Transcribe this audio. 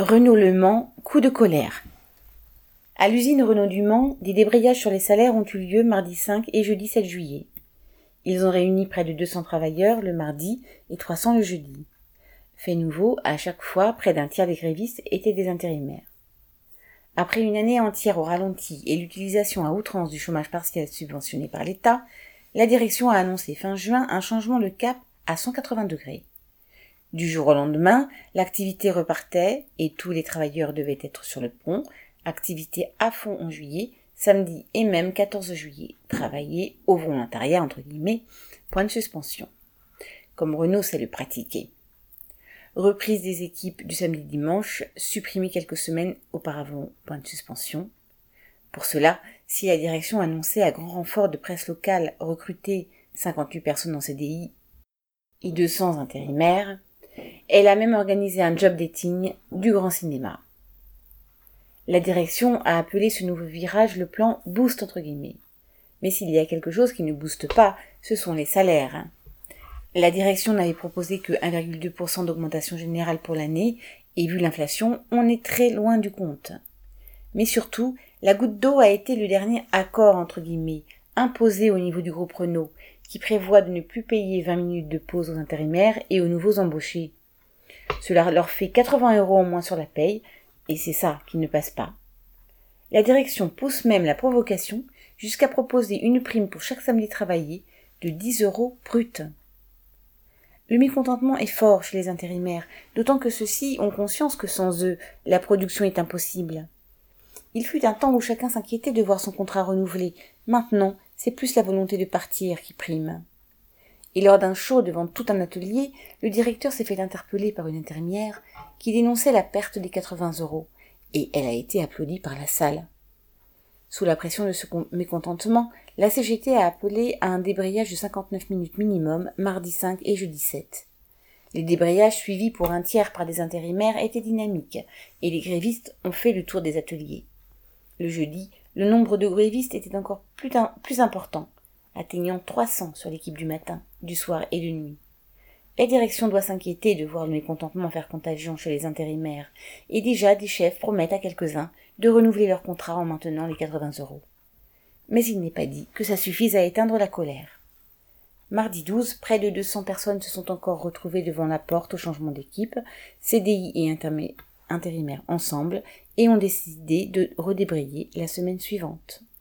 Renault Le Mans, coup de colère. À l'usine Renault du Mans, des débrayages sur les salaires ont eu lieu mardi 5 et jeudi 7 juillet. Ils ont réuni près de 200 travailleurs le mardi et 300 le jeudi. Fait nouveau, à chaque fois, près d'un tiers des grévistes étaient des intérimaires. Après une année entière au ralenti et l'utilisation à outrance du chômage partiel subventionné par l'État, la direction a annoncé fin juin un changement de cap à 180 degrés. Du jour au lendemain, l'activité repartait et tous les travailleurs devaient être sur le pont, activité à fond en juillet, samedi et même 14 juillet, travailler au volontariat entre guillemets, point de suspension. Comme Renault sait le pratiquer. Reprise des équipes du samedi dimanche, supprimée quelques semaines auparavant, point de suspension. Pour cela, si la direction annonçait à grand renfort de presse locale recruter 58 personnes en CDI et 200 intérimaires, elle a même organisé un job dating du grand cinéma. La direction a appelé ce nouveau virage le plan boost entre guillemets. Mais s'il y a quelque chose qui ne booste pas, ce sont les salaires. La direction n'avait proposé que 1,2% d'augmentation générale pour l'année, et vu l'inflation, on est très loin du compte. Mais surtout, la goutte d'eau a été le dernier accord entre guillemets, imposé au niveau du groupe Renault, qui prévoit de ne plus payer 20 minutes de pause aux intérimaires et aux nouveaux embauchés. Cela leur fait 80 euros en moins sur la paye, et c'est ça qui ne passe pas. La direction pousse même la provocation jusqu'à proposer une prime pour chaque samedi travaillé de 10 euros brut. Le mécontentement est fort chez les intérimaires, d'autant que ceux-ci ont conscience que sans eux, la production est impossible. Il fut un temps où chacun s'inquiétait de voir son contrat renouvelé. Maintenant, c'est plus la volonté de partir qui prime. Et lors d'un show devant tout un atelier, le directeur s'est fait interpeller par une intérimaire qui dénonçait la perte des 80 euros, et elle a été applaudie par la salle. Sous la pression de ce mécontentement, la CGT a appelé à un débrayage de 59 minutes minimum mardi 5 et jeudi 7. Les débrayages suivis pour un tiers par des intérimaires étaient dynamiques, et les grévistes ont fait le tour des ateliers. Le jeudi, le nombre de grévistes était encore plus, important, atteignant 300 sur l'équipe du matin, du soir et de nuit. La direction doit s'inquiéter de voir le mécontentement faire contagion chez les intérimaires, et déjà des chefs promettent à quelques-uns de renouveler leur contrat en maintenant les 80 euros. Mais il n'est pas dit que ça suffise à éteindre la colère. Mardi 12, près de 200 personnes se sont encore retrouvées devant la porte au changement d'équipe, CDI et intérimaires ensemble, et ont décidé de redébrayer la semaine suivante.